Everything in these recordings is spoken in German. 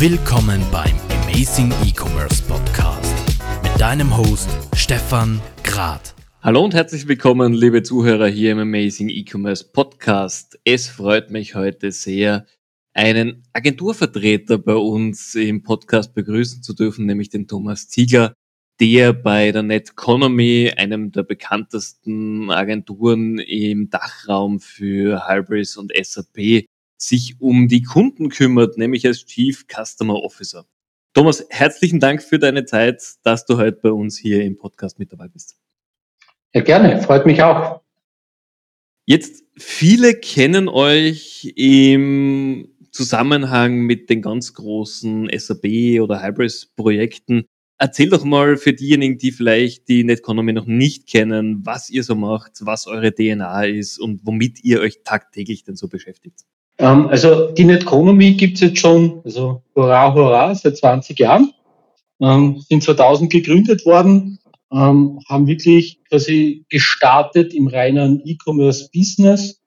Willkommen beim Amazing E-Commerce Podcast mit deinem Host Stefan Grad. Hallo und herzlich willkommen, liebe Zuhörer hier im Amazing E-Commerce Podcast. Es freut mich heute sehr, einen Agenturvertreter bei uns im Podcast begrüßen zu dürfen, nämlich den Thomas Ziegler, der bei der Netconomy, einem der bekanntesten Agenturen im Dachraum für Hybris und SAP, sich um die Kunden kümmert, nämlich als Chief Customer Officer. Thomas, herzlichen Dank für deine Zeit, dass du heute bei uns hier im Podcast mit dabei bist. Ja, gerne, freut mich auch. Jetzt, viele kennen euch im Zusammenhang mit den ganz großen SAP oder Hybris-Projekten. Erzähl doch mal für diejenigen, die vielleicht die Netconomy noch nicht kennen, was ihr so macht, was eure DNA ist und womit ihr euch tagtäglich denn so beschäftigt. Ähm, also die Netconomy gibt es jetzt schon, also hurra, hurra, seit 20 Jahren. Ähm, sind 2000 gegründet worden, ähm, haben wirklich quasi gestartet im reinen E-Commerce-Business,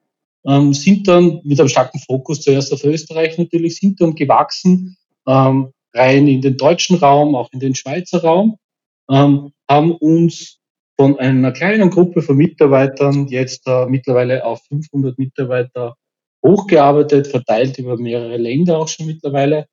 ähm, sind dann mit einem starken Fokus zuerst auf Österreich natürlich, sind dann gewachsen, ähm, rein in den deutschen Raum, auch in den Schweizer Raum, ähm, haben uns von einer kleinen Gruppe von Mitarbeitern jetzt äh, mittlerweile auf 500 Mitarbeiter hochgearbeitet, verteilt über mehrere Länder auch schon mittlerweile.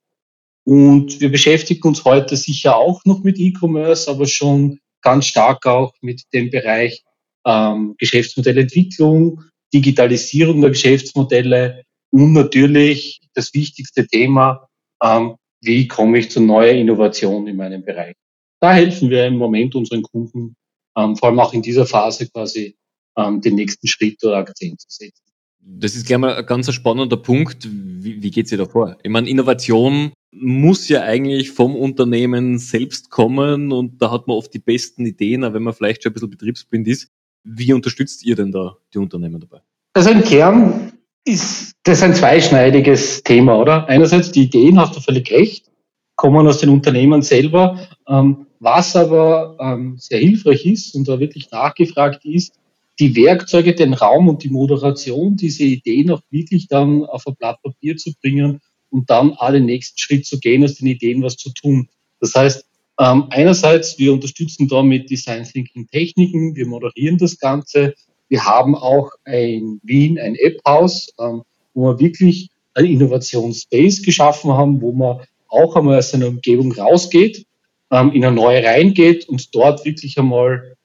Und wir beschäftigen uns heute sicher auch noch mit E-Commerce, aber schon ganz stark auch mit dem Bereich ähm, Geschäftsmodellentwicklung, Digitalisierung der Geschäftsmodelle und natürlich das wichtigste Thema, ähm, wie komme ich zu neuer Innovation in meinem Bereich. Da helfen wir im Moment unseren Kunden, ähm, vor allem auch in dieser Phase quasi ähm, den nächsten Schritt oder Akzent zu setzen. Das ist gleich mal ein ganz spannender Punkt. Wie, wie geht ihr da vor? Ich meine, Innovation muss ja eigentlich vom Unternehmen selbst kommen und da hat man oft die besten Ideen, aber wenn man vielleicht schon ein bisschen betriebsblind ist. Wie unterstützt ihr denn da die Unternehmen dabei? Also im Kern ist das ein zweischneidiges Thema, oder? Einerseits die Ideen, hast du völlig recht, kommen aus den Unternehmen selber. Ähm, was aber ähm, sehr hilfreich ist und da wirklich nachgefragt ist, die Werkzeuge, den Raum und die Moderation, diese Ideen auch wirklich dann auf ein Blatt Papier zu bringen und dann den nächsten Schritt zu gehen, aus den Ideen was zu tun. Das heißt, ähm, einerseits, wir unterstützen da mit Design Thinking Techniken, wir moderieren das Ganze. Wir haben auch in Wien ein App-Haus, ähm, wo wir wirklich ein Innovationsspace geschaffen haben, wo man auch einmal aus seiner Umgebung rausgeht, ähm, in eine neue reingeht und dort wirklich einmal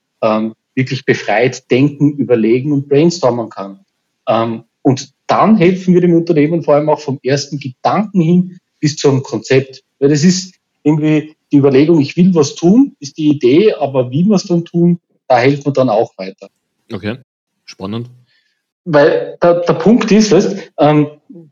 wirklich befreit denken, überlegen und brainstormen kann. Ähm, und dann helfen wir dem Unternehmen vor allem auch vom ersten Gedanken hin bis zum Konzept. Weil das ist irgendwie die Überlegung, ich will was tun, ist die Idee, aber wie wir es dann tun, da helfen wir dann auch weiter. Okay, spannend. Weil der, der Punkt ist, weißt, ähm,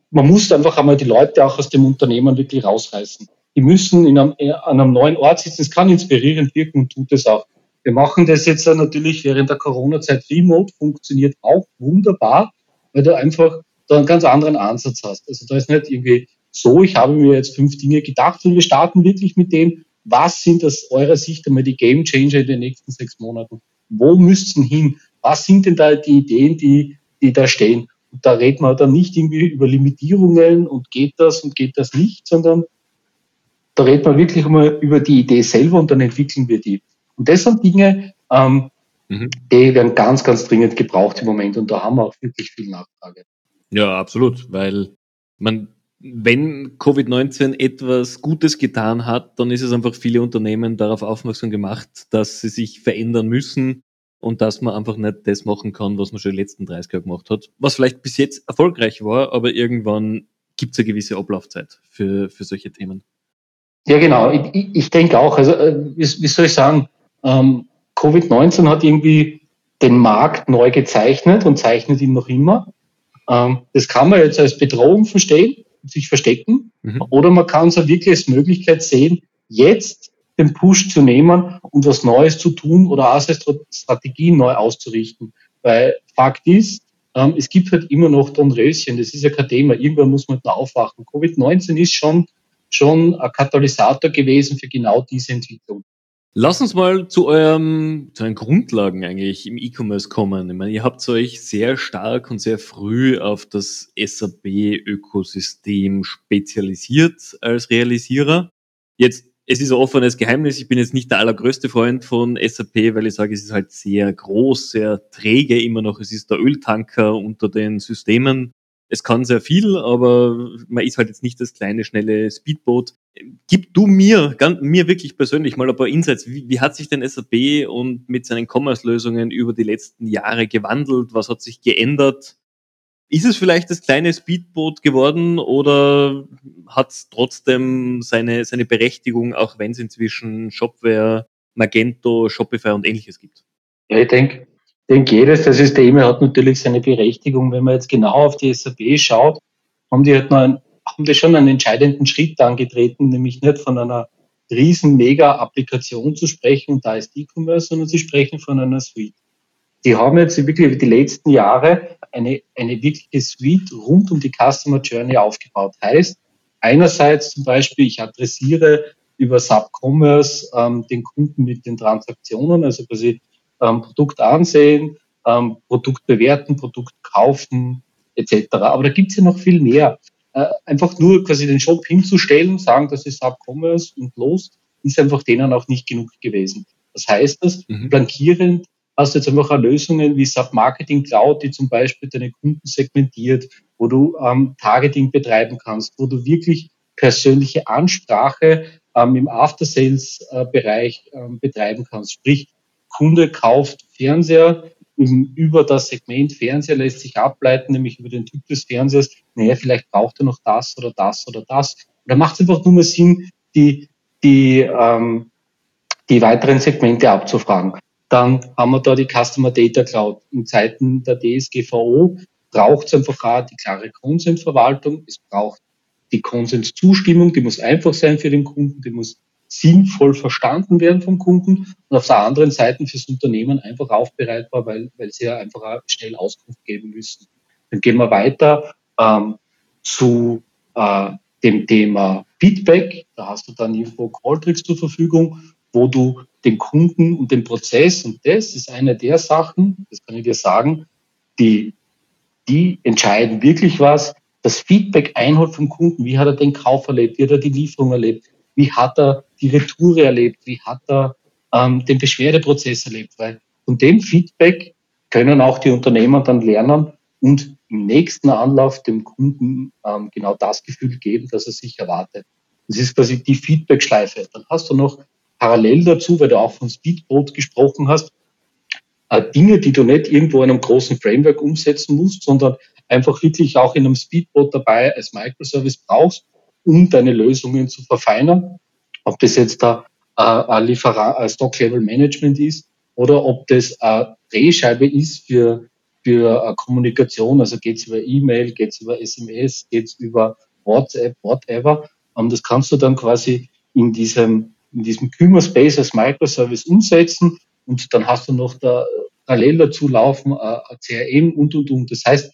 man muss einfach einmal die Leute auch aus dem Unternehmen wirklich rausreißen. Die müssen in einem, an einem neuen Ort sitzen. Es kann inspirierend wirken und tut es auch. Wir machen das jetzt natürlich während der Corona-Zeit remote, funktioniert auch wunderbar, weil du einfach da einen ganz anderen Ansatz hast. Also da ist nicht irgendwie so, ich habe mir jetzt fünf Dinge gedacht und wir starten wirklich mit dem, was sind aus eurer Sicht einmal die Game Changer in den nächsten sechs Monaten? Wo müssten hin? Was sind denn da die Ideen, die, die da stehen? Und da redet man dann nicht irgendwie über Limitierungen und geht das und geht das nicht, sondern da redet man wirklich einmal über die Idee selber und dann entwickeln wir die. Und das sind Dinge, ähm, mhm. die werden ganz, ganz dringend gebraucht im Moment und da haben wir auch wirklich viel Nachfrage. Ja, absolut, weil man, wenn Covid-19 etwas Gutes getan hat, dann ist es einfach viele Unternehmen darauf aufmerksam gemacht, dass sie sich verändern müssen und dass man einfach nicht das machen kann, was man schon die letzten 30 Jahre gemacht hat. Was vielleicht bis jetzt erfolgreich war, aber irgendwann gibt es eine gewisse Ablaufzeit für, für solche Themen. Ja, genau. Ich, ich denke auch, also äh, wie, wie soll ich sagen, ähm, Covid-19 hat irgendwie den Markt neu gezeichnet und zeichnet ihn noch immer. Ähm, das kann man jetzt als Bedrohung verstehen, sich verstecken, mhm. oder man kann es wirklich als Möglichkeit sehen, jetzt den Push zu nehmen und was Neues zu tun oder auch als Strategie neu auszurichten. Weil Fakt ist, ähm, es gibt halt immer noch Dornröschen, das ist ja kein Thema, irgendwann muss man da aufwachen. Covid-19 ist schon, schon ein Katalysator gewesen für genau diese Entwicklung. Lass uns mal zu eurem, zu euren Grundlagen eigentlich im E-Commerce kommen. Ich meine, ihr habt euch sehr stark und sehr früh auf das SAP-Ökosystem spezialisiert als Realisierer. Jetzt, es ist ein offenes Geheimnis. Ich bin jetzt nicht der allergrößte Freund von SAP, weil ich sage, es ist halt sehr groß, sehr träge immer noch. Es ist der Öltanker unter den Systemen. Es kann sehr viel, aber man ist halt jetzt nicht das kleine, schnelle Speedboot. Gib du mir, ganz, mir wirklich persönlich mal ein paar Insights. Wie, wie hat sich denn SAP und mit seinen Commerce-Lösungen über die letzten Jahre gewandelt? Was hat sich geändert? Ist es vielleicht das kleine Speedboot geworden oder hat es trotzdem seine, seine Berechtigung, auch wenn es inzwischen Shopware, Magento, Shopify und ähnliches gibt? Ja, ich denke, denke, jedes der Systeme hat natürlich seine Berechtigung. Wenn man jetzt genau auf die SAP schaut, haben die halt einen, haben die schon einen entscheidenden Schritt angetreten, nämlich nicht von einer riesen Mega-Applikation zu sprechen und da ist E-Commerce, sondern sie sprechen von einer Suite. Die haben jetzt wirklich über die letzten Jahre eine, eine wirkliche Suite rund um die Customer Journey aufgebaut. Heißt, einerseits zum Beispiel, ich adressiere über Subcommerce ähm, den Kunden mit den Transaktionen, also quasi ähm, Produkt ansehen, ähm, Produkt bewerten, Produkt kaufen etc. Aber da gibt es ja noch viel mehr. Äh, einfach nur quasi den Shop hinzustellen, sagen, das ist Subcommerce und los, ist einfach denen auch nicht genug gewesen. Das heißt, dass mhm. flankierend hast du jetzt einfach auch Lösungen wie Submarketing Cloud, die zum Beispiel deine Kunden segmentiert, wo du ähm, Targeting betreiben kannst, wo du wirklich persönliche Ansprache ähm, im After-Sales-Bereich äh, ähm, betreiben kannst. Sprich, Kunde kauft Fernseher, über das Segment Fernseher lässt sich ableiten, nämlich über den Typ des Fernsehers, naja, vielleicht braucht er noch das oder das oder das. da macht es einfach nur mehr Sinn, die, die, ähm, die weiteren Segmente abzufragen. Dann haben wir da die Customer Data Cloud. In Zeiten der DSGVO braucht es einfach auch die klare Konsensverwaltung. Es braucht die Konsenszustimmung, die muss einfach sein für den Kunden, die muss sinnvoll verstanden werden vom Kunden und auf der anderen Seite fürs Unternehmen einfach aufbereitbar, weil, weil sie ja einfach schnell Auskunft geben müssen. Dann gehen wir weiter ähm, zu äh, dem Thema Feedback. Da hast du dann Info Calltricks zur Verfügung, wo du den Kunden und den Prozess, und das ist eine der Sachen, das kann ich dir sagen, die, die entscheiden wirklich was, das Feedback einholt vom Kunden. Wie hat er den Kauf erlebt? Wie hat er die Lieferung erlebt? Wie hat er die Retoure erlebt, wie hat er ähm, den Beschwerdeprozess erlebt, weil von dem Feedback können auch die Unternehmer dann lernen und im nächsten Anlauf dem Kunden ähm, genau das Gefühl geben, dass er sich erwartet. Das ist quasi die Feedback-Schleife. Dann hast du noch parallel dazu, weil du auch von Speedboat gesprochen hast, äh, Dinge, die du nicht irgendwo in einem großen Framework umsetzen musst, sondern einfach wirklich auch in einem Speedboat dabei als Microservice brauchst, um deine Lösungen zu verfeinern ob das jetzt da äh, ein Lieferant, ein Stock-Level-Management ist oder ob das eine Drehscheibe ist für, für Kommunikation, also geht es über E-Mail, geht es über SMS, geht es über WhatsApp, whatever. Und das kannst du dann quasi in diesem, in diesem Kümmer-Space als Microservice umsetzen und dann hast du noch da parallel dazu laufen äh, CRM und, und, und. Das heißt,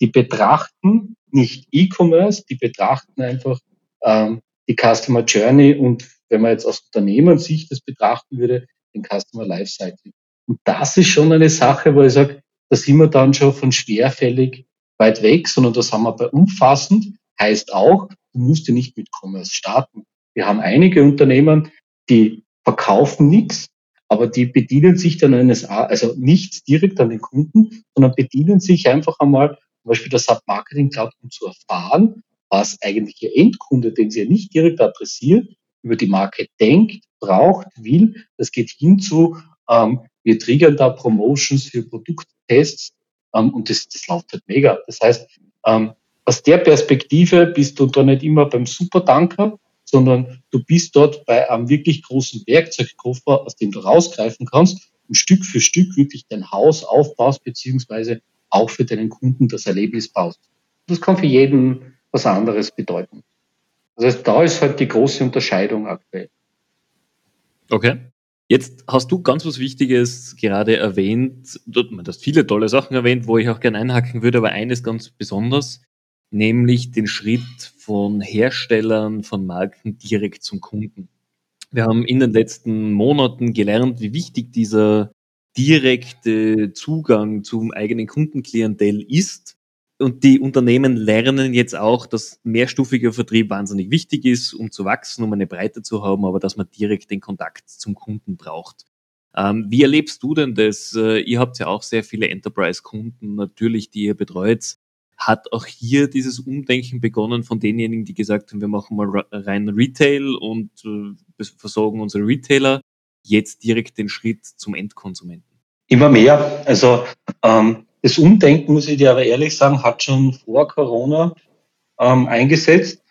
die betrachten nicht E-Commerce, die betrachten einfach ähm, die Customer Journey und wenn man jetzt aus Unternehmenssicht das betrachten würde, den Customer Lifecycle. Und das ist schon eine Sache, wo ich sage, da sind wir dann schon von schwerfällig weit weg, sondern das haben wir bei umfassend, heißt auch, du musst ja nicht mit Commerce starten. Wir haben einige Unternehmen, die verkaufen nichts, aber die bedienen sich dann eines, also nichts direkt an den Kunden, sondern bedienen sich einfach einmal zum Beispiel der Submarketing Cloud, um zu erfahren, was eigentlich Ihr Endkunde, den Sie ja nicht direkt adressiert, über die Marke denkt, braucht, will. Das geht hin zu, ähm, wir triggern da Promotions für Produkttests ähm, und das, das läuft halt mega. Das heißt, ähm, aus der Perspektive bist du da nicht immer beim Supertanker, sondern du bist dort bei einem wirklich großen Werkzeugkoffer, aus dem du rausgreifen kannst und Stück für Stück wirklich dein Haus aufbaust, beziehungsweise auch für deinen Kunden das Erlebnis baust. Das kann für jeden was anderes bedeuten. Das da ist halt die große Unterscheidung aktuell. Okay. Jetzt hast du ganz was Wichtiges gerade erwähnt. Du hast viele tolle Sachen erwähnt, wo ich auch gerne einhaken würde, aber eines ganz besonders, nämlich den Schritt von Herstellern von Marken direkt zum Kunden. Wir haben in den letzten Monaten gelernt, wie wichtig dieser direkte Zugang zum eigenen Kundenklientel ist. Und die Unternehmen lernen jetzt auch, dass mehrstufiger Vertrieb wahnsinnig wichtig ist, um zu wachsen, um eine Breite zu haben, aber dass man direkt den Kontakt zum Kunden braucht. Ähm, wie erlebst du denn das? Äh, ihr habt ja auch sehr viele Enterprise-Kunden, natürlich, die ihr betreut. Hat auch hier dieses Umdenken begonnen von denjenigen, die gesagt haben, wir machen mal rein Retail und äh, versorgen unsere Retailer, jetzt direkt den Schritt zum Endkonsumenten? Immer mehr. Also ähm, das Umdenken, muss ich dir aber ehrlich sagen, hat schon vor Corona ähm, eingesetzt,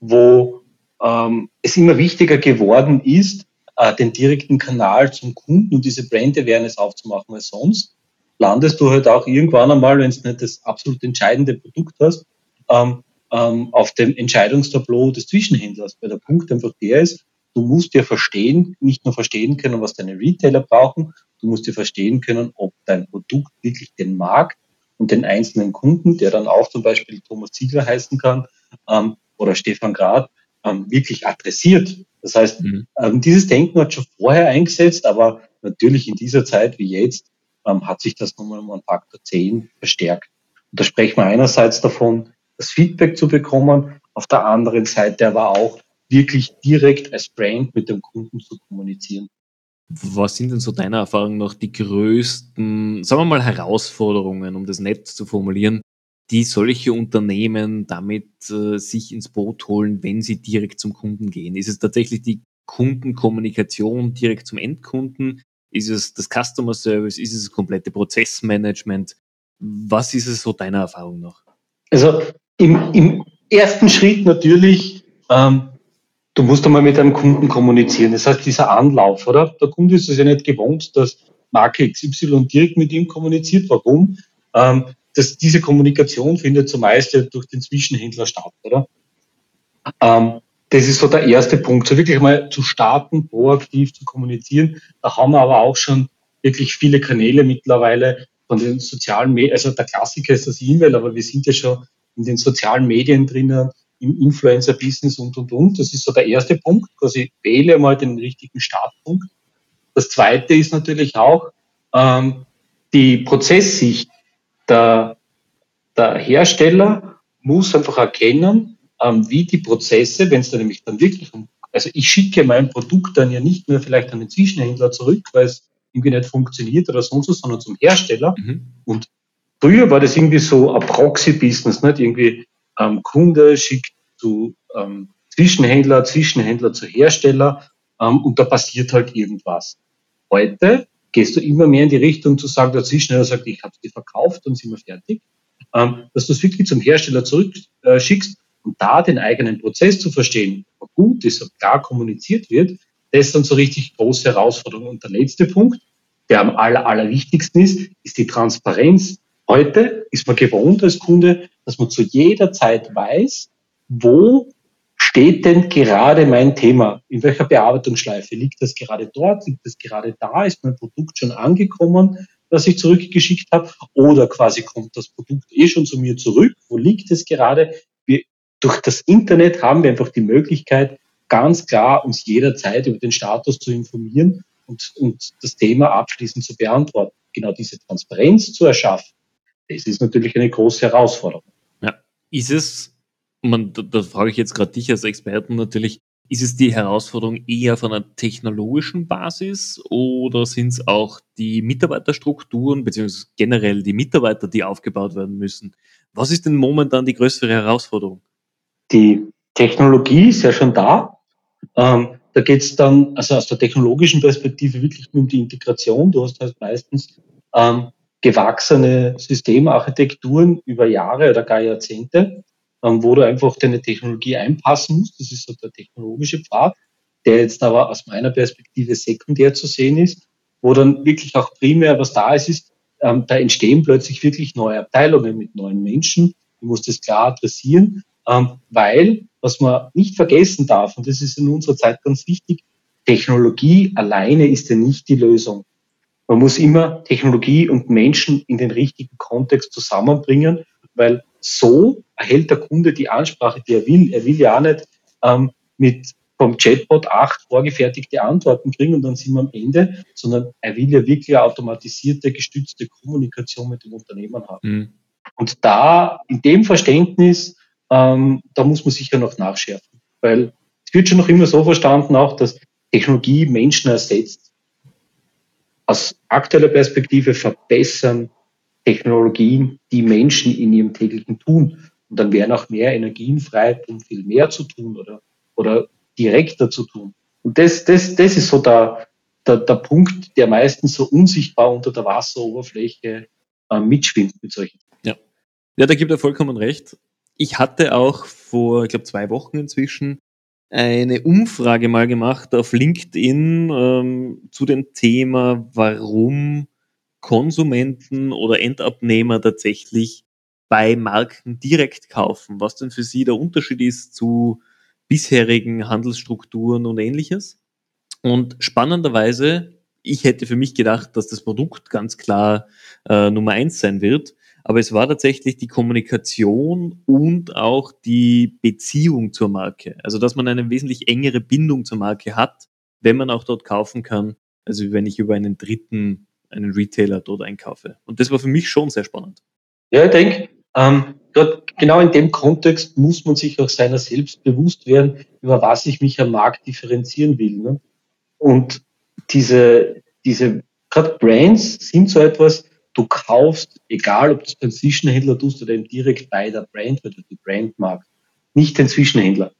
wo ähm, es immer wichtiger geworden ist, äh, den direkten Kanal zum Kunden und diese Brand Awareness aufzumachen, weil sonst landest du halt auch irgendwann einmal, wenn du nicht das absolut entscheidende Produkt hast, ähm, ähm, auf dem Entscheidungstableau des Zwischenhändlers. Weil der Punkt einfach der ist, du musst ja verstehen, nicht nur verstehen können, was deine Retailer brauchen, du musst ja verstehen können, ob dein Produkt wirklich den Markt und den einzelnen Kunden, der dann auch zum Beispiel Thomas Ziegler heißen kann, ähm, oder Stefan Grad, ähm, wirklich adressiert. Das heißt, mhm. ähm, dieses Denken hat schon vorher eingesetzt, aber natürlich in dieser Zeit wie jetzt ähm, hat sich das nochmal um einen Faktor 10 verstärkt. Und da sprechen wir einerseits davon, das Feedback zu bekommen, auf der anderen Seite aber auch wirklich direkt als Brand mit dem Kunden zu kommunizieren. Was sind denn so deiner Erfahrung nach die größten, sagen wir mal, Herausforderungen, um das nett zu formulieren, die solche Unternehmen damit äh, sich ins Boot holen, wenn sie direkt zum Kunden gehen? Ist es tatsächlich die Kundenkommunikation direkt zum Endkunden? Ist es das Customer Service? Ist es das komplette Prozessmanagement? Was ist es so deiner Erfahrung nach? Also im, im ersten Schritt natürlich ähm, du musst einmal mit deinem Kunden kommunizieren. Das heißt, dieser Anlauf, oder? Der Kunde ist es ja nicht gewohnt, dass Marke XY direkt mit ihm kommuniziert. Warum? Ähm, dass diese Kommunikation findet zumeist ja durch den Zwischenhändler statt, oder? Ähm, das ist so der erste Punkt, so wirklich mal zu starten, proaktiv zu kommunizieren. Da haben wir aber auch schon wirklich viele Kanäle mittlerweile von den sozialen Medien, also der Klassiker ist das E-Mail, aber wir sind ja schon in den sozialen Medien drinnen, im Influencer-Business und, und, und. Das ist so der erste Punkt, quasi wähle mal den richtigen Startpunkt. Das zweite ist natürlich auch ähm, die Prozesssicht. Der, der Hersteller muss einfach erkennen, ähm, wie die Prozesse, wenn es dann nämlich dann wirklich um, also ich schicke mein Produkt dann ja nicht nur vielleicht an den Zwischenhändler zurück, weil es irgendwie nicht funktioniert oder sonst was, sondern zum Hersteller. Mhm. Und früher war das irgendwie so ein Proxy-Business, nicht irgendwie ähm, Kunde schickt zu ähm, Zwischenhändler, Zwischenhändler zu Hersteller ähm, und da passiert halt irgendwas. Heute gehst du immer mehr in die Richtung zu sagen, der Zwischenhändler sagt, ich habe es dir verkauft und sind wir fertig, ähm, dass du es wirklich zum Hersteller zurückschickst äh, und da den eigenen Prozess zu verstehen, ob gut ist, ob klar kommuniziert wird, das ist dann so richtig große Herausforderung. Und der letzte Punkt, der am aller, allerwichtigsten ist, ist die Transparenz. Heute ist man gewohnt als Kunde, dass man zu jeder Zeit weiß, wo steht denn gerade mein Thema? In welcher Bearbeitungsschleife? Liegt das gerade dort? Liegt das gerade da? Ist mein Produkt schon angekommen, das ich zurückgeschickt habe? Oder quasi kommt das Produkt eh schon zu mir zurück? Wo liegt es gerade? Wir, durch das Internet haben wir einfach die Möglichkeit, ganz klar uns jederzeit über den Status zu informieren und, und das Thema abschließend zu beantworten. Genau diese Transparenz zu erschaffen, das ist natürlich eine große Herausforderung. Ja. Ist es man, da, da frage ich jetzt gerade dich als Experten natürlich, ist es die Herausforderung eher von einer technologischen Basis oder sind es auch die Mitarbeiterstrukturen beziehungsweise generell die Mitarbeiter, die aufgebaut werden müssen? Was ist denn momentan die größere Herausforderung? Die Technologie ist ja schon da. Ähm, da geht es dann, also aus der technologischen Perspektive wirklich nur um die Integration. Du hast halt meistens ähm, gewachsene Systemarchitekturen über Jahre oder gar Jahrzehnte ähm, wo du einfach deine Technologie einpassen musst. Das ist so der technologische Pfad, der jetzt aber aus meiner Perspektive sekundär zu sehen ist, wo dann wirklich auch primär was da ist, ist, ähm, da entstehen plötzlich wirklich neue Abteilungen mit neuen Menschen. Du musst das klar adressieren, ähm, weil, was man nicht vergessen darf, und das ist in unserer Zeit ganz wichtig, Technologie alleine ist ja nicht die Lösung. Man muss immer Technologie und Menschen in den richtigen Kontext zusammenbringen, weil so erhält der Kunde die Ansprache, die er will. Er will ja auch nicht ähm, mit vom Chatbot acht vorgefertigte Antworten kriegen und dann sind wir am Ende, sondern er will ja wirklich eine automatisierte, gestützte Kommunikation mit dem Unternehmen haben. Mhm. Und da, in dem Verständnis, ähm, da muss man sicher noch nachschärfen, weil es wird schon noch immer so verstanden auch, dass Technologie Menschen ersetzt. Aus aktueller Perspektive verbessern Technologien die Menschen in ihrem täglichen Tun. Und dann wären auch mehr Energien frei, um viel mehr zu tun oder, oder direkter zu tun. Und das, das, das ist so der, der, der Punkt, der meistens so unsichtbar unter der Wasseroberfläche äh, mitschwimmt mit solchen. Ja. ja, da gibt er vollkommen recht. Ich hatte auch vor, ich glaube, zwei Wochen inzwischen eine Umfrage mal gemacht auf LinkedIn ähm, zu dem Thema, warum Konsumenten oder Endabnehmer tatsächlich bei Marken direkt kaufen, was denn für sie der Unterschied ist zu bisherigen Handelsstrukturen und ähnliches. Und spannenderweise, ich hätte für mich gedacht, dass das Produkt ganz klar äh, Nummer eins sein wird, aber es war tatsächlich die Kommunikation und auch die Beziehung zur Marke. Also, dass man eine wesentlich engere Bindung zur Marke hat, wenn man auch dort kaufen kann, also wenn ich über einen dritten, einen Retailer dort einkaufe. Und das war für mich schon sehr spannend. Ja, ich denke, ähm, genau in dem Kontext muss man sich auch seiner selbst bewusst werden, über was ich mich am Markt differenzieren will. Ne? Und diese, diese, gerade Brands sind so etwas, du kaufst, egal ob du beim Zwischenhändler tust oder eben direkt bei der Brand, weil du die Brand magst, nicht den Zwischenhändler.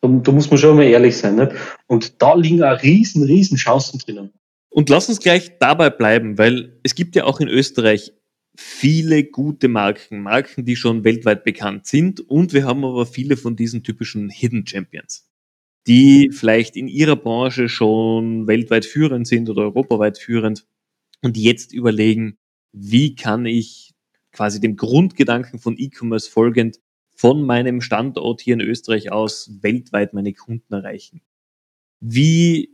Da, da muss man schon mal ehrlich sein. Nicht? Und da liegen auch riesen, riesen Chancen drinnen. Und lass uns gleich dabei bleiben, weil es gibt ja auch in Österreich viele gute Marken, Marken, die schon weltweit bekannt sind. Und wir haben aber viele von diesen typischen Hidden Champions, die vielleicht in ihrer Branche schon weltweit führend sind oder europaweit führend und jetzt überlegen, wie kann ich quasi dem Grundgedanken von E-Commerce folgend von meinem Standort hier in Österreich aus weltweit meine Kunden erreichen. Wie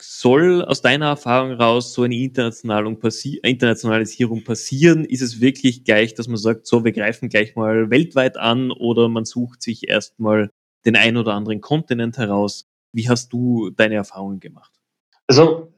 soll aus deiner Erfahrung raus so eine Internationalisierung passieren? Ist es wirklich gleich, dass man sagt, so, wir greifen gleich mal weltweit an oder man sucht sich erstmal den ein oder anderen Kontinent heraus? Wie hast du deine Erfahrungen gemacht? Also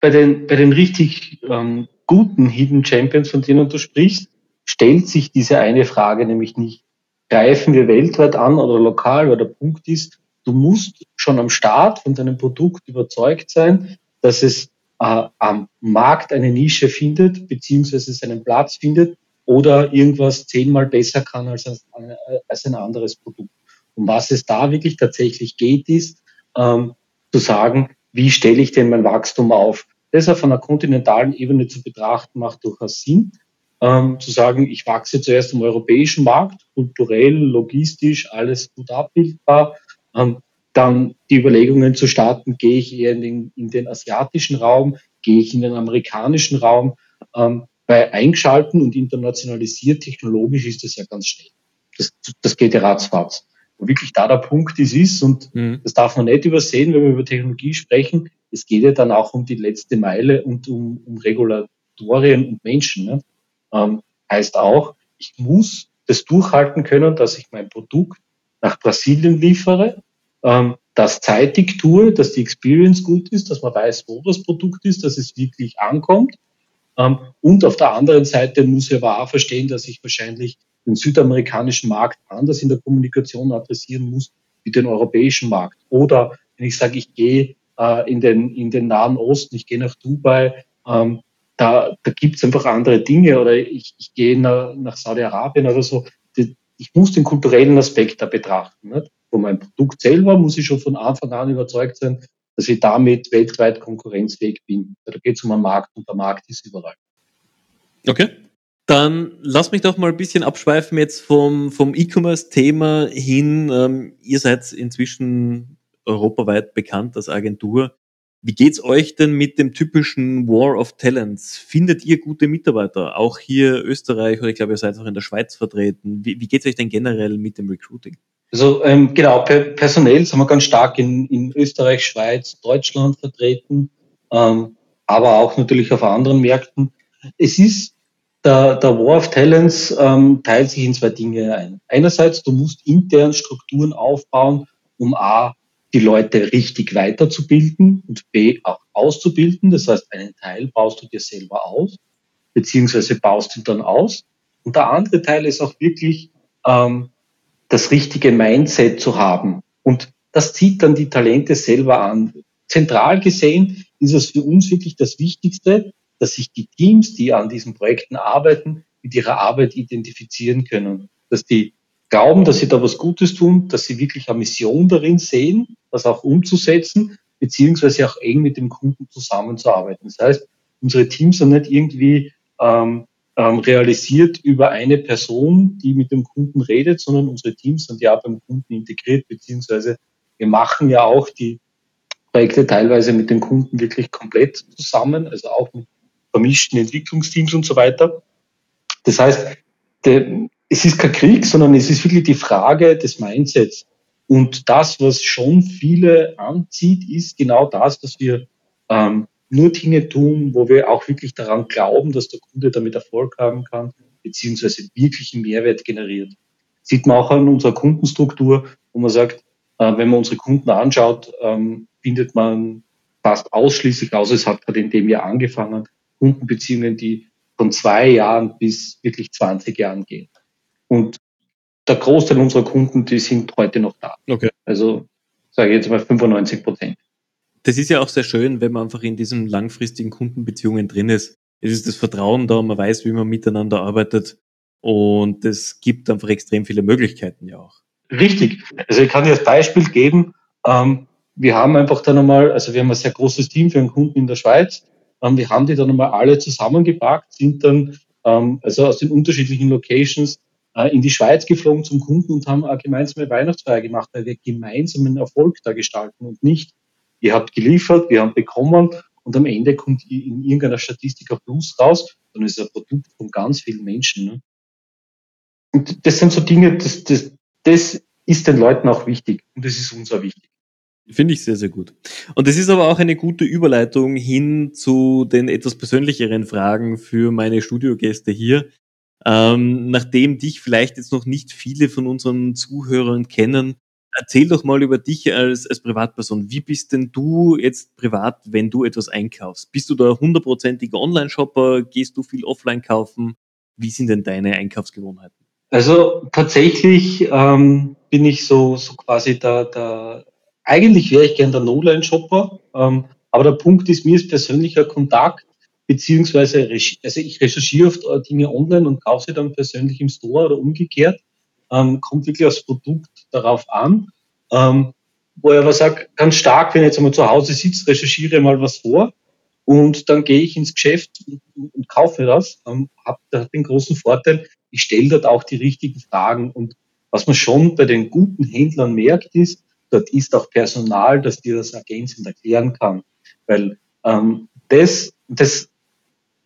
bei den, bei den richtig ähm, guten Hidden Champions, von denen du sprichst, stellt sich diese eine Frage nämlich nicht. Greifen wir weltweit an oder lokal? Weil der Punkt ist, du musst schon am Start von deinem Produkt überzeugt sein, dass es äh, am Markt eine Nische findet, beziehungsweise seinen Platz findet oder irgendwas zehnmal besser kann als ein, als ein anderes Produkt. Um was es da wirklich tatsächlich geht, ist ähm, zu sagen, wie stelle ich denn mein Wachstum auf? Das auf einer kontinentalen Ebene zu betrachten, macht durchaus Sinn. Ähm, zu sagen, ich wachse zuerst im europäischen Markt, kulturell, logistisch, alles gut abbildbar ähm, dann die Überlegungen zu starten, gehe ich eher in den, in den asiatischen Raum, gehe ich in den amerikanischen Raum. Ähm, bei eingeschalten und internationalisiert technologisch ist das ja ganz schnell. Das, das geht ja ratzfatz. Und wirklich da der Punkt ist, ist, und mhm. das darf man nicht übersehen, wenn wir über Technologie sprechen, es geht ja dann auch um die letzte Meile und um, um Regulatorien und Menschen. Ne? Ähm, heißt auch, ich muss das durchhalten können, dass ich mein Produkt nach Brasilien liefere, ähm, das zeitig tue, dass die Experience gut ist, dass man weiß, wo das Produkt ist, dass es wirklich ankommt. Ähm, und auf der anderen Seite muss ich aber auch verstehen, dass ich wahrscheinlich den südamerikanischen Markt anders in der Kommunikation adressieren muss wie den europäischen Markt. Oder wenn ich sage, ich gehe äh, in, den, in den Nahen Osten, ich gehe nach Dubai, ähm, da, da gibt es einfach andere Dinge oder ich, ich gehe nach, nach Saudi-Arabien oder so. Ich muss den kulturellen Aspekt da betrachten. Nicht? von meinem Produkt selber muss ich schon von Anfang an überzeugt sein, dass ich damit weltweit konkurrenzfähig bin. Da geht es um einen Markt und der Markt ist überall. Okay. Dann lass mich doch mal ein bisschen abschweifen jetzt vom, vom E-Commerce-Thema hin. Ähm, ihr seid inzwischen europaweit bekannt als Agentur. Wie geht's euch denn mit dem typischen War of Talents? Findet ihr gute Mitarbeiter? Auch hier Österreich oder ich glaube, ihr seid auch in der Schweiz vertreten. Wie, wie geht's euch denn generell mit dem Recruiting? Also ähm, genau, per personell sind wir ganz stark in, in Österreich, Schweiz, Deutschland vertreten, ähm, aber auch natürlich auf anderen Märkten. Es ist der, der War of Talents ähm, teilt sich in zwei Dinge ein. Einerseits, du musst intern Strukturen aufbauen, um A, die Leute richtig weiterzubilden und B auch auszubilden. Das heißt, einen Teil baust du dir selber aus, beziehungsweise baust du dann aus. Und der andere Teil ist auch wirklich ähm, das richtige Mindset zu haben. Und das zieht dann die Talente selber an. Zentral gesehen ist es für uns wirklich das Wichtigste, dass sich die Teams, die an diesen Projekten arbeiten, mit ihrer Arbeit identifizieren können. Dass die glauben, dass sie da was Gutes tun, dass sie wirklich eine Mission darin sehen, das auch umzusetzen, beziehungsweise auch eng mit dem Kunden zusammenzuarbeiten. Das heißt, unsere Teams sind nicht irgendwie ähm, ähm, realisiert über eine Person, die mit dem Kunden redet, sondern unsere Teams sind ja beim Kunden integriert, beziehungsweise wir machen ja auch die Projekte teilweise mit den Kunden wirklich komplett zusammen, also auch mit vermischten Entwicklungsteams und so weiter. Das heißt, es ist kein Krieg, sondern es ist wirklich die Frage des Mindsets. Und das, was schon viele anzieht, ist genau das, dass wir ähm, nur Dinge tun, wo wir auch wirklich daran glauben, dass der Kunde damit Erfolg haben kann, beziehungsweise wirklichen Mehrwert generiert. Sieht man auch an unserer Kundenstruktur, wo man sagt, äh, wenn man unsere Kunden anschaut, ähm, findet man fast ausschließlich, außer es hat gerade in dem Jahr angefangen, Kundenbeziehungen, die von zwei Jahren bis wirklich 20 Jahren gehen. Und der Großteil unserer Kunden, die sind heute noch da. Okay. Also sage ich jetzt mal 95 Prozent. Das ist ja auch sehr schön, wenn man einfach in diesen langfristigen Kundenbeziehungen drin ist. Es ist das Vertrauen da, man weiß, wie man miteinander arbeitet und es gibt einfach extrem viele Möglichkeiten ja auch. Richtig. Also ich kann dir als Beispiel geben, ähm, wir haben einfach dann einmal, also wir haben ein sehr großes Team für einen Kunden in der Schweiz, ähm, wir haben die dann einmal alle zusammengepackt, sind dann ähm, also aus den unterschiedlichen Locations in die Schweiz geflogen zum Kunden und haben eine gemeinsame Weihnachtsfeier gemacht, weil wir gemeinsam einen Erfolg da gestalten und nicht, ihr habt geliefert, wir haben bekommen und am Ende kommt in irgendeiner Statistik ein Plus raus, sondern es ist ein Produkt von ganz vielen Menschen. Ne? Und das sind so Dinge, das, das, das ist den Leuten auch wichtig und das ist uns auch wichtig. Finde ich sehr, sehr gut. Und das ist aber auch eine gute Überleitung hin zu den etwas persönlicheren Fragen für meine Studiogäste hier. Ähm, nachdem dich vielleicht jetzt noch nicht viele von unseren Zuhörern kennen, erzähl doch mal über dich als, als Privatperson. Wie bist denn du jetzt privat, wenn du etwas einkaufst? Bist du da hundertprozentiger Online-Shopper? Gehst du viel offline kaufen? Wie sind denn deine Einkaufsgewohnheiten? Also tatsächlich ähm, bin ich so, so quasi der, der eigentlich wäre ich gern der No-Line-Shopper, ähm, aber der Punkt ist, mir ist persönlicher Kontakt beziehungsweise also ich recherchiere oft äh, Dinge online und kaufe sie dann persönlich im Store oder umgekehrt. Ähm, kommt wirklich aufs Produkt darauf an. Ähm, wo ich aber sage, ganz stark, wenn ich jetzt einmal zu Hause sitze, recherchiere mal was vor und dann gehe ich ins Geschäft und, und kaufe das. Ähm, hab, hat den großen Vorteil, ich stelle dort auch die richtigen Fragen. Und was man schon bei den guten Händlern merkt, ist, dort ist auch Personal, das dir das ergänzend erklären kann. Weil ähm, das, das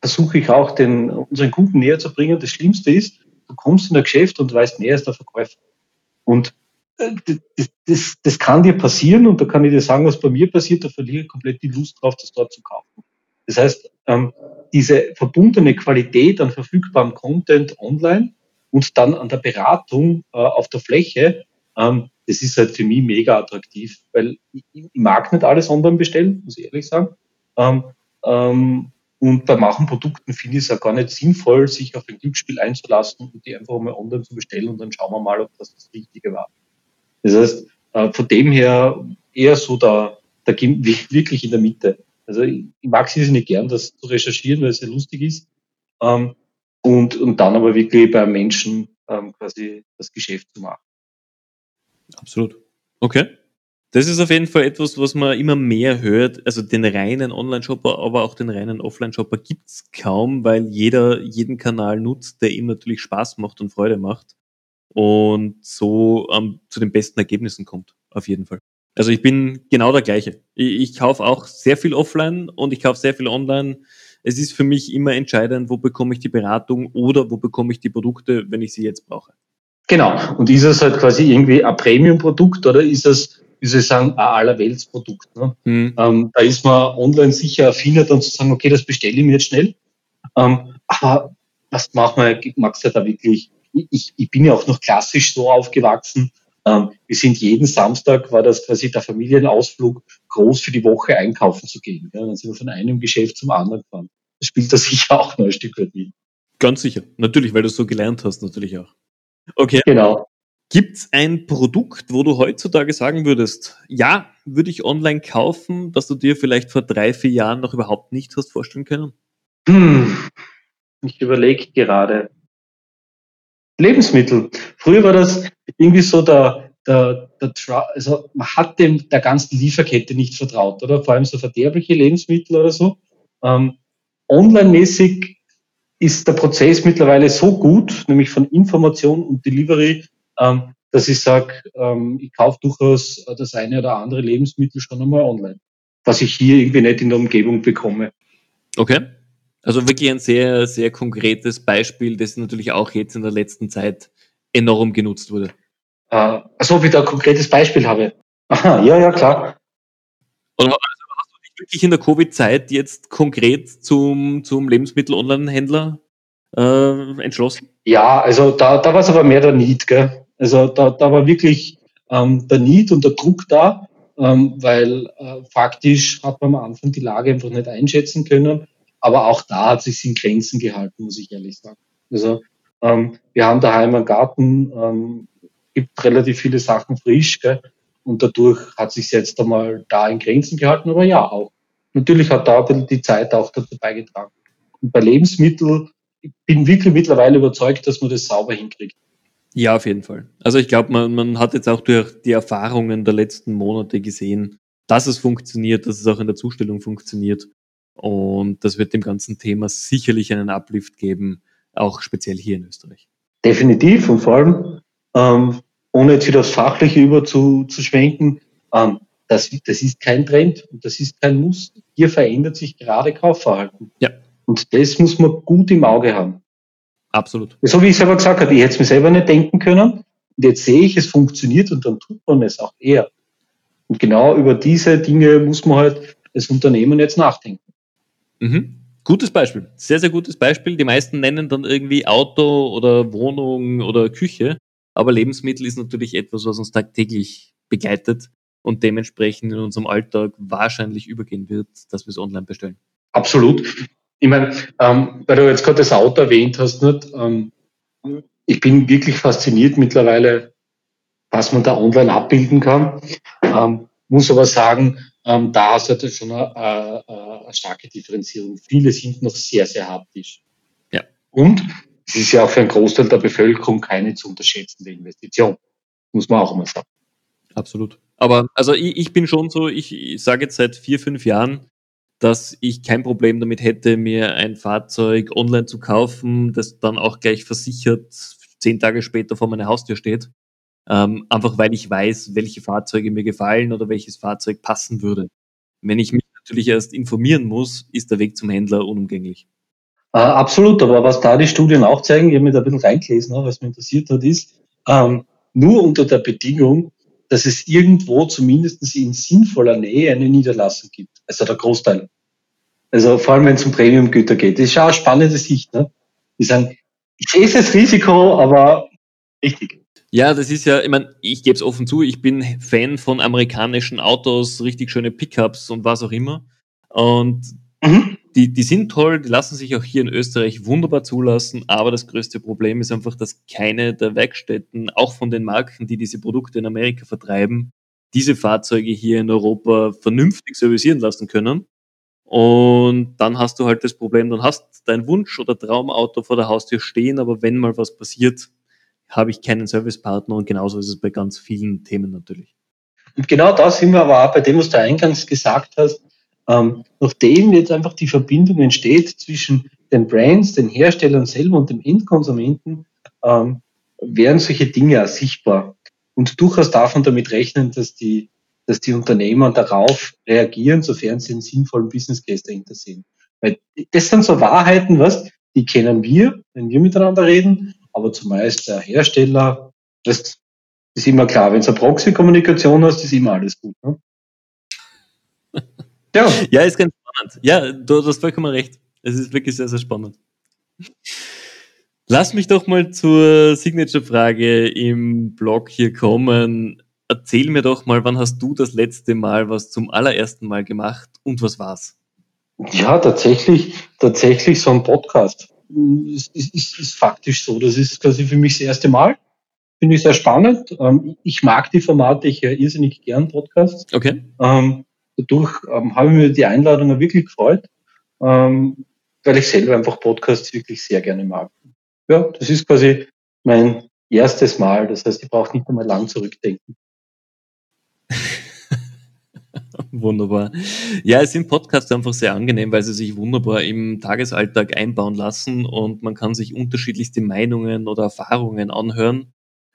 versuche ich auch den, unseren Kunden näher zu bringen. Das Schlimmste ist, du kommst in ein Geschäft und weißt, wer ist der Verkäufer. Und äh, das, das, das kann dir passieren und da kann ich dir sagen, was bei mir passiert, da verliere ich komplett die Lust drauf, das dort zu kaufen. Das heißt, ähm, diese verbundene Qualität an verfügbarem Content online und dann an der Beratung äh, auf der Fläche, ähm, das ist halt für mich mega attraktiv, weil ich, ich mag nicht alles online bestellen, muss ich ehrlich sagen. Und bei manchen Produkten finde ich es auch gar nicht sinnvoll, sich auf ein Glücksspiel einzulassen und die einfach mal online zu bestellen und dann schauen wir mal, ob das das Richtige war. Das heißt, äh, von dem her eher so da, da wirklich in der Mitte. Also ich, mag es nicht gern, das zu recherchieren, weil es sehr lustig ist. Ähm, und, und dann aber wirklich bei Menschen ähm, quasi das Geschäft zu machen. Absolut. Okay. Das ist auf jeden Fall etwas, was man immer mehr hört. Also den reinen Online-Shopper, aber auch den reinen Offline-Shopper gibt's kaum, weil jeder jeden Kanal nutzt, der ihm natürlich Spaß macht und Freude macht und so ähm, zu den besten Ergebnissen kommt. Auf jeden Fall. Also ich bin genau der gleiche. Ich, ich kaufe auch sehr viel offline und ich kaufe sehr viel online. Es ist für mich immer entscheidend, wo bekomme ich die Beratung oder wo bekomme ich die Produkte, wenn ich sie jetzt brauche. Genau. Und ist es halt quasi irgendwie ein Premium-Produkt oder ist es wie soll ich sagen, ein Allerweltsprodukt. Ne? Mhm. Ähm, da ist man online sicher affiner, dann zu sagen, okay, das bestelle ich mir jetzt schnell. Ähm, aber was macht man, magst du da wirklich? Ich, ich bin ja auch noch klassisch so aufgewachsen, Ähm, wir sind jeden Samstag, war das quasi der Familienausflug, groß für die Woche einkaufen zu gehen. Ja, dann sind wir von einem Geschäft zum anderen gefahren. Das spielt da sicher auch noch ein Stück weit mit. Ganz sicher. Natürlich, weil du es so gelernt hast, natürlich auch. Okay. Genau. Gibt es ein Produkt, wo du heutzutage sagen würdest, ja, würde ich online kaufen, das du dir vielleicht vor drei, vier Jahren noch überhaupt nicht hast vorstellen können? Hm. Ich überlege gerade. Lebensmittel. Früher war das irgendwie so der, der, der also man hat dem der ganzen Lieferkette nicht vertraut, oder? Vor allem so verderbliche Lebensmittel oder so. Ähm, Online-mäßig ist der Prozess mittlerweile so gut, nämlich von Information und Delivery, ähm, dass ich sage, ähm, ich kaufe durchaus das eine oder andere Lebensmittel schon einmal online, was ich hier irgendwie nicht in der Umgebung bekomme. Okay. Also wirklich ein sehr, sehr konkretes Beispiel, das natürlich auch jetzt in der letzten Zeit enorm genutzt wurde. Äh, also ob ich da ein konkretes Beispiel habe. Aha, ja, ja, klar. Oder also hast du dich wirklich in der Covid-Zeit jetzt konkret zum, zum Lebensmittel-Online-Händler äh, entschlossen? Ja, also da, da war es aber mehr der Need, gell? Also da, da war wirklich ähm, der Need und der Druck da, ähm, weil äh, faktisch hat man am Anfang die Lage einfach nicht einschätzen können. Aber auch da hat sich in Grenzen gehalten, muss ich ehrlich sagen. Also ähm, wir haben daheim einen Garten, ähm, gibt relativ viele Sachen frisch, gell? und dadurch hat sich jetzt einmal da in Grenzen gehalten, aber ja auch. Natürlich hat da die Zeit auch dazu beigetragen. Und bei Lebensmitteln, ich bin wirklich mittlerweile überzeugt, dass man das sauber hinkriegt. Ja, auf jeden Fall. Also ich glaube, man, man hat jetzt auch durch die Erfahrungen der letzten Monate gesehen, dass es funktioniert, dass es auch in der Zustellung funktioniert. Und das wird dem ganzen Thema sicherlich einen Uplift geben, auch speziell hier in Österreich. Definitiv und vor allem, ähm, ohne jetzt wieder aufs Fachliche über zu, zu schwenken, ähm, das, das ist kein Trend und das ist kein Muss. Hier verändert sich gerade Kaufverhalten. Ja. Und das muss man gut im Auge haben. Absolut. So wie ich selber gesagt habe, ich hätte es mir selber nicht denken können. Und jetzt sehe ich, es funktioniert und dann tut man es auch eher. Und genau über diese Dinge muss man halt als Unternehmen jetzt nachdenken. Mhm. Gutes Beispiel. Sehr, sehr gutes Beispiel. Die meisten nennen dann irgendwie Auto oder Wohnung oder Küche. Aber Lebensmittel ist natürlich etwas, was uns tagtäglich begleitet und dementsprechend in unserem Alltag wahrscheinlich übergehen wird, dass wir es online bestellen. Absolut. Ich meine, ähm, weil du jetzt gerade das Auto erwähnt hast, nicht, ähm, ich bin wirklich fasziniert mittlerweile, was man da online abbilden kann. Ähm, muss aber sagen, ähm, da hast du halt schon eine, eine, eine, starke Differenzierung. Viele sind noch sehr, sehr haptisch. Ja. Und es ist ja auch für einen Großteil der Bevölkerung keine zu unterschätzende Investition. Muss man auch immer sagen. Absolut. Aber also ich, ich bin schon so, ich, ich sage jetzt seit vier, fünf Jahren, dass ich kein Problem damit hätte, mir ein Fahrzeug online zu kaufen, das dann auch gleich versichert zehn Tage später vor meiner Haustür steht. Ähm, einfach weil ich weiß, welche Fahrzeuge mir gefallen oder welches Fahrzeug passen würde. Wenn ich mich natürlich erst informieren muss, ist der Weg zum Händler unumgänglich. Äh, absolut, aber was da die Studien auch zeigen, ich habe mich da ein bisschen reingelesen, ne, was mich interessiert hat, ist, ähm, nur unter der Bedingung, dass es irgendwo zumindest in sinnvoller Nähe eine Niederlassung gibt. Also der Großteil. Also vor allem, wenn es um Premium-Güter geht. Das ist ja eine spannende Sicht. Ne? Die sagen, ich sehe als Risiko, aber richtig. Ja, das ist ja, ich meine, ich gebe es offen zu, ich bin Fan von amerikanischen Autos, richtig schöne Pickups und was auch immer. Und mhm. Die, die sind toll, die lassen sich auch hier in Österreich wunderbar zulassen, aber das größte Problem ist einfach, dass keine der Werkstätten, auch von den Marken, die diese Produkte in Amerika vertreiben, diese Fahrzeuge hier in Europa vernünftig servicieren lassen können. Und dann hast du halt das Problem, dann hast dein Wunsch- oder Traumauto vor der Haustür stehen, aber wenn mal was passiert, habe ich keinen Servicepartner und genauso ist es bei ganz vielen Themen natürlich. Und genau da sind wir aber auch bei dem, was du eingangs gesagt hast, ähm, nachdem jetzt einfach die Verbindung entsteht zwischen den Brands, den Herstellern selber und dem Endkonsumenten, ähm, werden solche Dinge auch sichtbar. Und durchaus darf man damit rechnen, dass die, dass die Unternehmer darauf reagieren, sofern sie einen sinnvollen Business Case dahinter sehen. Weil das sind so Wahrheiten, was, die kennen wir, wenn wir miteinander reden, aber zumeist der Hersteller, das ist immer klar, wenn es eine Proxy-Kommunikation hast, ist immer alles gut. Ne? ja. ja, ist ganz spannend. Ja, du, hast vollkommen recht. Es ist wirklich sehr, sehr spannend. Lass mich doch mal zur Signature-Frage im Blog hier kommen. Erzähl mir doch mal, wann hast du das letzte Mal was zum allerersten Mal gemacht und was war's? Ja, tatsächlich, tatsächlich so ein Podcast. Ist, ist, ist, ist faktisch so. Das ist quasi für mich das erste Mal. Finde ich sehr spannend. Ähm, ich mag die Formate, ich höre irrsinnig gern Podcasts. Okay. Ähm, dadurch ähm, habe ich mir die Einladung wirklich gefreut, weil ich selber einfach Podcasts wirklich sehr gerne mag. Ja, das ist quasi mein erstes Mal. Das heißt, ich brauche nicht einmal lang zurückdenken. Wunderbar. Ja, es sind Podcasts einfach sehr angenehm, weil sie sich wunderbar im Tagesalltag einbauen lassen und man kann sich unterschiedlichste Meinungen oder Erfahrungen anhören,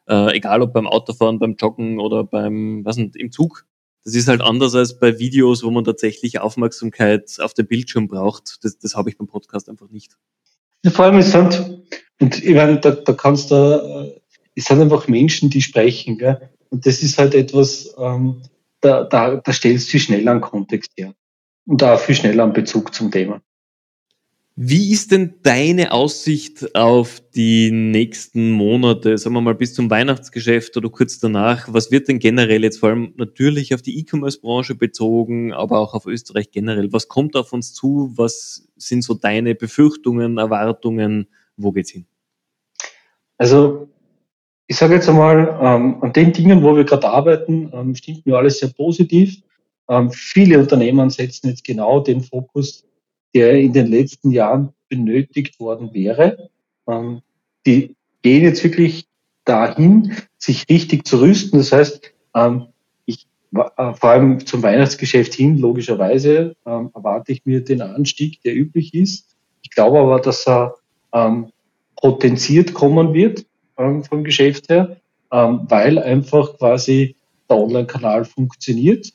äh, egal ob beim Autofahren, beim Joggen oder beim, was nicht, im Zug. Das ist halt anders als bei Videos, wo man tatsächlich Aufmerksamkeit auf dem Bildschirm braucht. Das, das habe ich beim Podcast einfach nicht. Vor allem, es sind, und ich meine, da, da kannst du, äh, es sind einfach Menschen, die sprechen, gell? Und das ist halt etwas, ähm, da, da, da stellst du schnell einen Kontext her und auch viel schneller einen Bezug zum Thema. Wie ist denn deine Aussicht auf die nächsten Monate, sagen wir mal bis zum Weihnachtsgeschäft oder kurz danach? Was wird denn generell jetzt vor allem natürlich auf die E-Commerce-Branche bezogen, aber auch auf Österreich generell? Was kommt auf uns zu? Was sind so deine Befürchtungen, Erwartungen? Wo geht's hin? Also ich sage jetzt einmal, ähm, an den Dingen, wo wir gerade arbeiten, ähm, stimmt mir alles sehr positiv. Ähm, viele Unternehmen setzen jetzt genau den Fokus, der in den letzten Jahren benötigt worden wäre. Ähm, die gehen jetzt wirklich dahin, sich richtig zu rüsten. Das heißt, ähm, ich, äh, vor allem zum Weihnachtsgeschäft hin, logischerweise, ähm, erwarte ich mir den Anstieg, der üblich ist. Ich glaube aber, dass er potenziert kommen wird ähm, vom Geschäft her, ähm, weil einfach quasi der Online-Kanal funktioniert.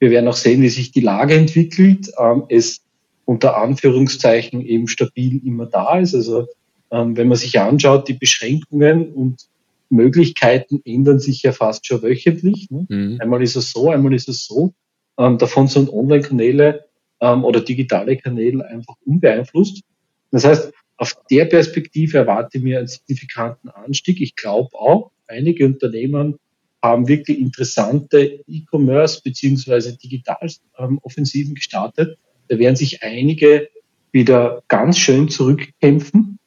Wir werden auch sehen, wie sich die Lage entwickelt. Ähm, es unter Anführungszeichen eben stabil immer da ist. Also ähm, wenn man sich anschaut, die Beschränkungen und Möglichkeiten ändern sich ja fast schon wöchentlich. Ne? Mhm. Einmal ist es so, einmal ist es so. Ähm, davon sind Online-Kanäle ähm, oder digitale Kanäle einfach unbeeinflusst. Das heißt, auf der Perspektive erwarte ich mir einen signifikanten Anstieg. Ich glaube auch, einige Unternehmen haben wirklich interessante E-Commerce beziehungsweise Digital-Offensiven ähm, gestartet. Da werden sich einige wieder ganz schön zurückkämpfen.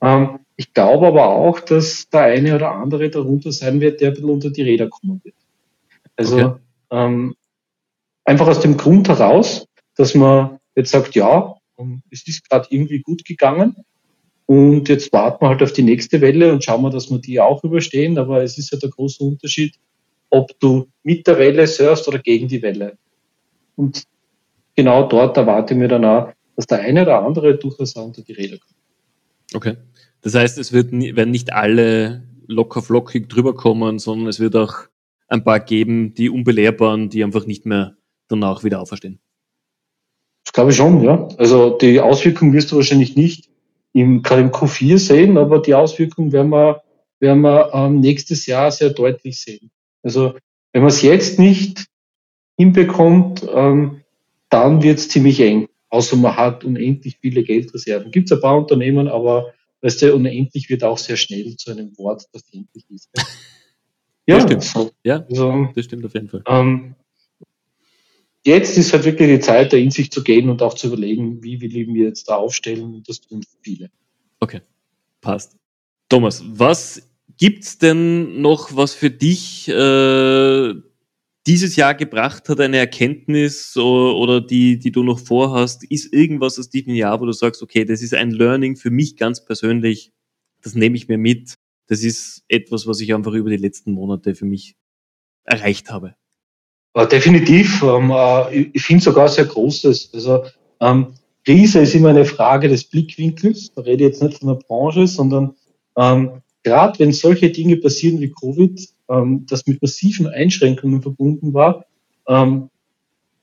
Ähm, ich glaube aber auch, dass der eine oder andere darunter sein wird, der ein bisschen unter die Räder kommen wird. Also okay. ähm, einfach aus dem Grund heraus, dass man jetzt sagt, ja, ähm, es ist gerade irgendwie gut gegangen, und jetzt warten wir halt auf die nächste Welle und schauen wir, dass wir die auch überstehen. Aber es ist ja der große Unterschied, ob du mit der Welle surfst oder gegen die Welle. Und genau dort erwarte ich mir dann auch, dass der eine oder andere durchaus unter die Räder kommt. Okay. Das heißt, es wird, werden nicht alle locker flockig drüber kommen, sondern es wird auch ein paar geben, die unbelehrbaren, die einfach nicht mehr danach wieder auferstehen. Das glaube ich schon, ja. Also die Auswirkungen wirst du wahrscheinlich nicht im, gerade im Q4 sehen, aber die Auswirkungen werden wir, werden wir ähm, nächstes Jahr sehr deutlich sehen. Also wenn man es jetzt nicht hinbekommt, ähm, dann wird es ziemlich eng. Außer man hat unendlich viele Geldreserven. Gibt es ein paar Unternehmen, aber weißt du, unendlich wird auch sehr schnell zu einem Wort, das endlich ist. Ja, das stimmt. So, ja, also, das stimmt auf jeden Fall. Ähm, jetzt ist halt wirklich die Zeit, da in sich zu gehen und auch zu überlegen, wie will ich mir jetzt da aufstellen. Das tun viele. Okay, passt. Thomas, was gibt's denn noch, was für dich äh, dieses Jahr gebracht hat, eine Erkenntnis oder, die, die du noch vorhast? Ist irgendwas aus diesem Jahr, wo du sagst, okay, das ist ein Learning für mich ganz persönlich, das nehme ich mir mit. Das ist etwas, was ich einfach über die letzten Monate für mich erreicht habe. Definitiv. Ähm, äh, ich finde sogar sehr Großes. Also ähm, Krise ist immer eine Frage des Blickwinkels. Da rede ich jetzt nicht von der Branche, sondern ähm, gerade wenn solche Dinge passieren wie Covid, ähm, das mit massiven Einschränkungen verbunden war, ähm,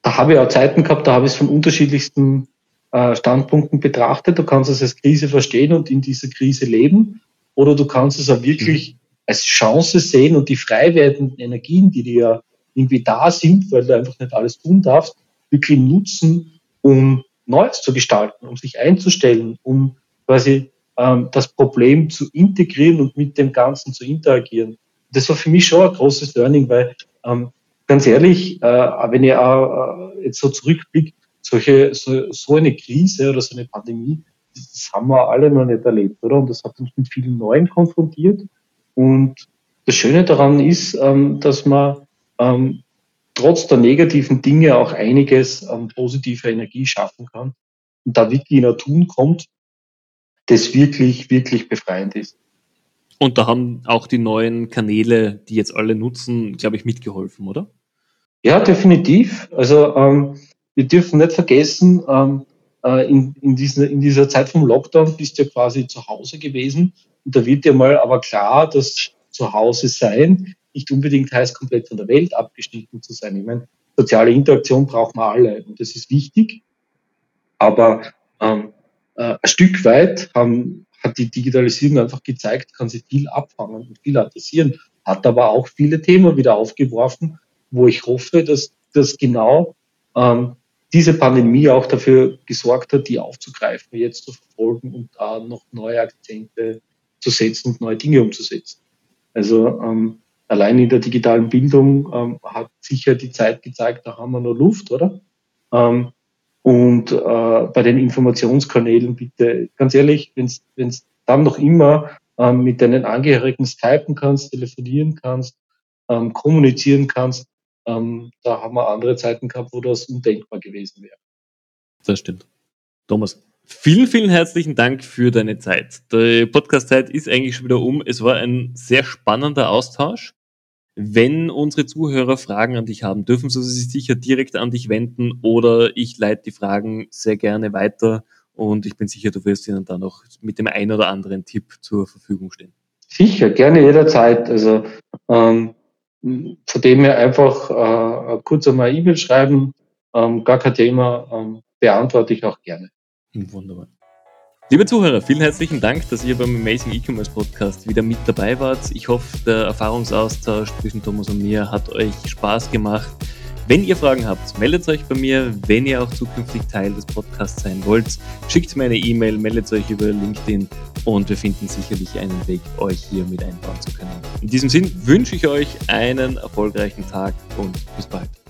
da habe ich auch Zeiten gehabt, da habe ich es von unterschiedlichsten äh, Standpunkten betrachtet. Du kannst es als Krise verstehen und in dieser Krise leben, oder du kannst es auch wirklich mhm. als Chance sehen und die frei werdenden Energien, die dir ja irgendwie da sind, weil du einfach nicht alles tun darfst, wirklich nutzen, um Neues zu gestalten, um sich einzustellen, um quasi ähm, das Problem zu integrieren und mit dem Ganzen zu interagieren. Das war für mich schon ein großes Learning, weil ähm, ganz ehrlich, äh, wenn ich äh, jetzt so zurückblicke, solche, so, so eine Krise oder so eine Pandemie, das haben wir alle noch nicht erlebt, oder? Und das hat uns mit vielen Neuen konfrontiert. Und das Schöne daran ist, ähm, dass man ähm, trotz der negativen Dinge auch einiges an positiver Energie schaffen kann und da wirklich in ein Tun kommt, das wirklich, wirklich befreiend ist. Und da haben auch die neuen Kanäle, die jetzt alle nutzen, glaube ich, mitgeholfen, oder? Ja, definitiv. Also ähm, wir dürfen nicht vergessen, ähm, äh, in, in, diesen, in dieser Zeit vom Lockdown bist du ja quasi zu Hause gewesen. Und da wird dir mal aber klar, dass zu Hause sein nicht unbedingt heißt, komplett von der Welt abgeschnitten zu sein. Ich meine, soziale Interaktion brauchen wir alle und das ist wichtig. Aber ähm, äh, ein Stück weit haben, hat die Digitalisierung einfach gezeigt, kann sie viel abfangen und viel adressieren, hat aber auch viele Themen wieder aufgeworfen, wo ich hoffe, dass das genau ähm, diese Pandemie auch dafür gesorgt hat, die aufzugreifen, jetzt zu verfolgen und da noch neue Akzente zu setzen und neue Dinge umzusetzen. Also ähm, allein in der digitalen Bildung ähm, hat sicher die Zeit gezeigt, da haben wir noch Luft, oder? Ähm, und äh, bei den Informationskanälen bitte, ganz ehrlich, wenn es dann noch immer ähm, mit deinen Angehörigen skypen kannst, telefonieren kannst, ähm, kommunizieren kannst, ähm, da haben wir andere Zeiten gehabt, wo das undenkbar gewesen wäre. Das stimmt. Thomas, vielen, vielen herzlichen Dank für deine Zeit. Die Podcast-Zeit ist eigentlich schon wieder um. Es war ein sehr spannender Austausch. Wenn unsere Zuhörer Fragen an dich haben, dürfen sie sich sicher direkt an dich wenden oder ich leite die Fragen sehr gerne weiter und ich bin sicher, du wirst ihnen dann noch mit dem einen oder anderen Tipp zur Verfügung stehen. Sicher, gerne jederzeit. Also ähm, von dem her einfach äh, kurz einmal E-Mail schreiben, ähm, gar kein Thema, ähm, beantworte ich auch gerne. Wunderbar. Liebe Zuhörer, vielen herzlichen Dank, dass ihr beim Amazing E-Commerce Podcast wieder mit dabei wart. Ich hoffe, der Erfahrungsaustausch zwischen Thomas und mir hat euch Spaß gemacht. Wenn ihr Fragen habt, meldet euch bei mir. Wenn ihr auch zukünftig Teil des Podcasts sein wollt, schickt mir eine E-Mail, meldet euch über LinkedIn und wir finden sicherlich einen Weg, euch hier mit einbauen zu können. In diesem Sinn wünsche ich euch einen erfolgreichen Tag und bis bald.